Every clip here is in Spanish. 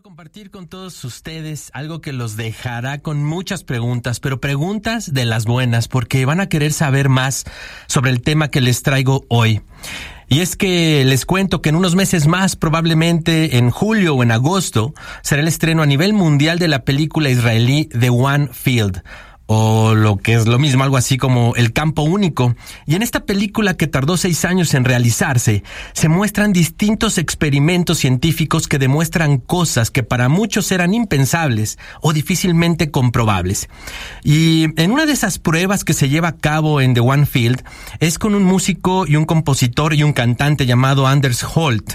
Quiero compartir con todos ustedes algo que los dejará con muchas preguntas, pero preguntas de las buenas, porque van a querer saber más sobre el tema que les traigo hoy. Y es que les cuento que en unos meses más, probablemente en julio o en agosto, será el estreno a nivel mundial de la película israelí The One Field o lo que es lo mismo, algo así como El Campo Único. Y en esta película que tardó seis años en realizarse, se muestran distintos experimentos científicos que demuestran cosas que para muchos eran impensables o difícilmente comprobables. Y en una de esas pruebas que se lleva a cabo en The One Field es con un músico y un compositor y un cantante llamado Anders Holt.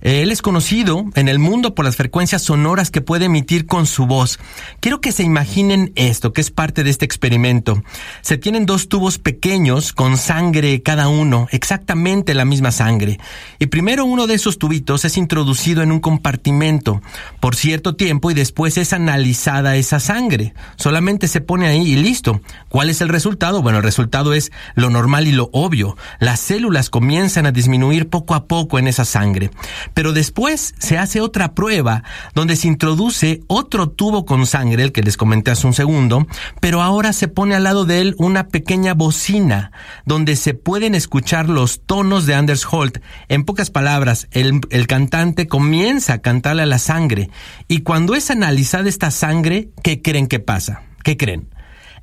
Él es conocido en el mundo por las frecuencias sonoras que puede emitir con su voz. Quiero que se imaginen esto, que es parte de este experimento. Se tienen dos tubos pequeños con sangre cada uno, exactamente la misma sangre. Y primero uno de esos tubitos es introducido en un compartimento por cierto tiempo y después es analizada esa sangre. Solamente se pone ahí y listo. ¿Cuál es el resultado? Bueno, el resultado es lo normal y lo obvio. Las células comienzan a disminuir poco a poco en esa sangre. Pero después se hace otra prueba donde se introduce otro tubo con sangre, el que les comenté hace un segundo, pero ahora se pone al lado de él una pequeña bocina donde se pueden escuchar los tonos de Anders Holt. En pocas palabras, el, cantante comienza a cantarle a la sangre y cuando es analizada esta sangre, ¿qué creen que pasa? ¿Qué creen?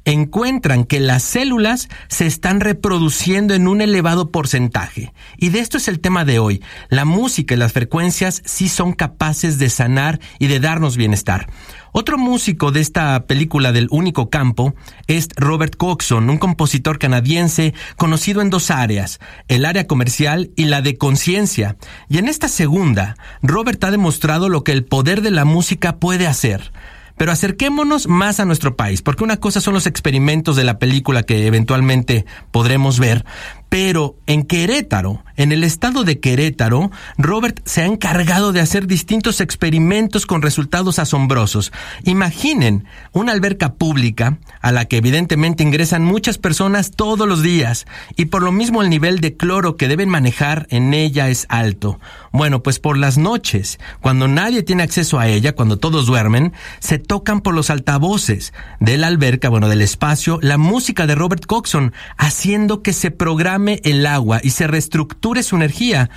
Encuentran que las células se están reproduciendo en un elevado porcentaje. Y de esto es el tema de hoy. La música y las frecuencias sí son capaces de sanar y de darnos bienestar. Otro músico de esta película del único campo es Robert Coxon, un compositor canadiense conocido en dos áreas, el área comercial y la de conciencia. Y en esta segunda, Robert ha demostrado lo que el poder de la música puede hacer. Pero acerquémonos más a nuestro país, porque una cosa son los experimentos de la película que eventualmente podremos ver, pero en Querétaro, en el estado de Querétaro, Robert se ha encargado de hacer distintos experimentos con resultados asombrosos. Imaginen una alberca pública a la que evidentemente ingresan muchas personas todos los días y por lo mismo el nivel de cloro que deben manejar en ella es alto. Bueno, pues por las noches, cuando nadie tiene acceso a ella, cuando todos duermen, se tocan por los altavoces de la alberca, bueno, del espacio, la música de Robert Coxon, haciendo que se programe el agua y se reestructure su energía.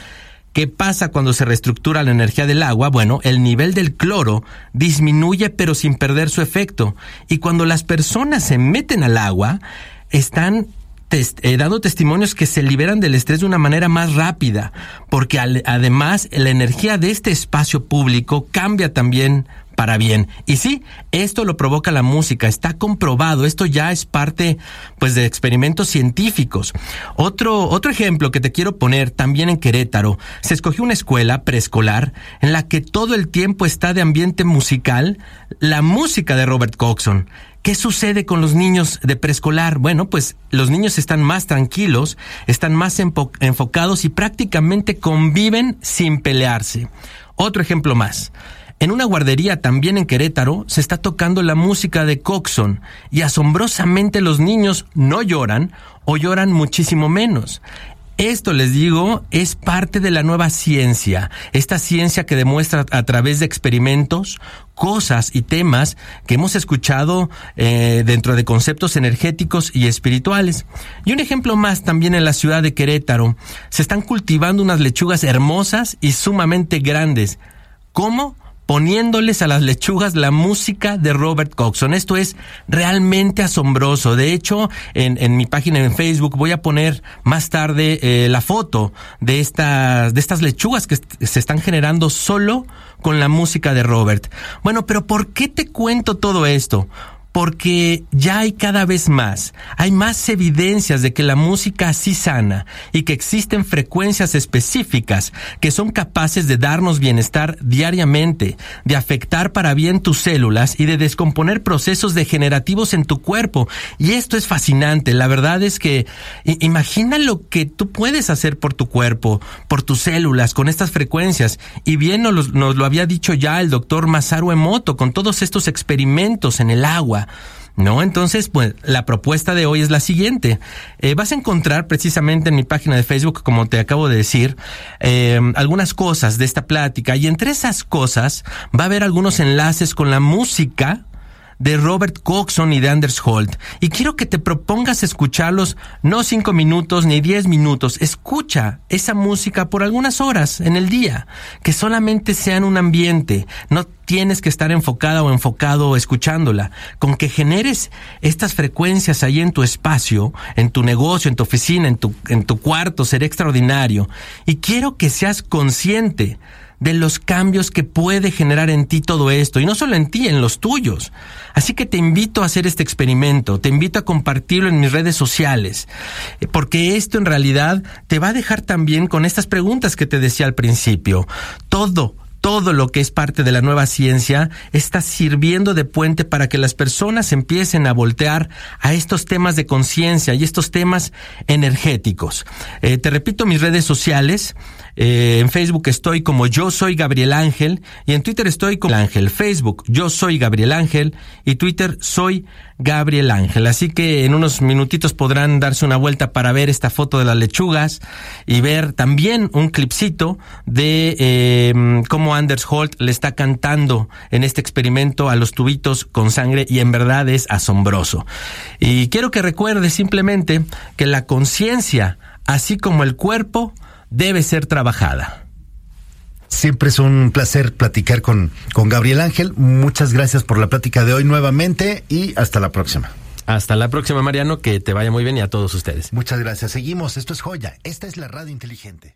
¿Qué pasa cuando se reestructura la energía del agua? Bueno, el nivel del cloro disminuye pero sin perder su efecto. Y cuando las personas se meten al agua, están eh, dando testimonios que se liberan del estrés de una manera más rápida, porque además la energía de este espacio público cambia también para bien. Y sí, esto lo provoca la música, está comprobado, esto ya es parte pues de experimentos científicos. Otro otro ejemplo que te quiero poner también en Querétaro, se escogió una escuela preescolar en la que todo el tiempo está de ambiente musical la música de Robert Coxon. ¿Qué sucede con los niños de preescolar? Bueno, pues los niños están más tranquilos, están más enfocados y prácticamente conviven sin pelearse. Otro ejemplo más. En una guardería también en Querétaro se está tocando la música de Coxon y asombrosamente los niños no lloran o lloran muchísimo menos. Esto, les digo, es parte de la nueva ciencia, esta ciencia que demuestra a través de experimentos cosas y temas que hemos escuchado eh, dentro de conceptos energéticos y espirituales. Y un ejemplo más también en la ciudad de Querétaro, se están cultivando unas lechugas hermosas y sumamente grandes. ¿Cómo? Poniéndoles a las lechugas la música de Robert Coxon. Esto es realmente asombroso. De hecho, en, en mi página en Facebook voy a poner más tarde eh, la foto de estas, de estas lechugas que se están generando solo con la música de Robert. Bueno, pero ¿por qué te cuento todo esto? Porque ya hay cada vez más, hay más evidencias de que la música así sana y que existen frecuencias específicas que son capaces de darnos bienestar diariamente, de afectar para bien tus células y de descomponer procesos degenerativos en tu cuerpo. Y esto es fascinante. La verdad es que imagina lo que tú puedes hacer por tu cuerpo, por tus células, con estas frecuencias. Y bien nos, nos lo había dicho ya el doctor Masaru Emoto con todos estos experimentos en el agua ¿no? Entonces, pues la propuesta de hoy es la siguiente. Eh, vas a encontrar precisamente en mi página de Facebook, como te acabo de decir, eh, algunas cosas de esta plática y entre esas cosas va a haber algunos enlaces con la música de Robert Coxon y de Anders Holt. Y quiero que te propongas escucharlos no cinco minutos ni diez minutos. Escucha esa música por algunas horas en el día. Que solamente sea un ambiente. No tienes que estar enfocada o enfocado escuchándola. Con que generes estas frecuencias ahí en tu espacio, en tu negocio, en tu oficina, en tu, en tu cuarto, será extraordinario. Y quiero que seas consciente de los cambios que puede generar en ti todo esto, y no solo en ti, en los tuyos. Así que te invito a hacer este experimento, te invito a compartirlo en mis redes sociales, eh, porque esto en realidad te va a dejar también con estas preguntas que te decía al principio. Todo, todo lo que es parte de la nueva ciencia está sirviendo de puente para que las personas empiecen a voltear a estos temas de conciencia y estos temas energéticos. Eh, te repito mis redes sociales. Eh, en Facebook estoy como Yo Soy Gabriel Ángel y en Twitter estoy como Ángel. Facebook Yo Soy Gabriel Ángel y Twitter Soy Gabriel Ángel. Así que en unos minutitos podrán darse una vuelta para ver esta foto de las lechugas y ver también un clipcito de eh, cómo Anders Holt le está cantando en este experimento a los tubitos con sangre y en verdad es asombroso. Y quiero que recuerde simplemente que la conciencia, así como el cuerpo, debe ser trabajada. Siempre es un placer platicar con, con Gabriel Ángel. Muchas gracias por la plática de hoy nuevamente y hasta la próxima. Hasta la próxima, Mariano, que te vaya muy bien y a todos ustedes. Muchas gracias. Seguimos. Esto es Joya. Esta es la radio inteligente.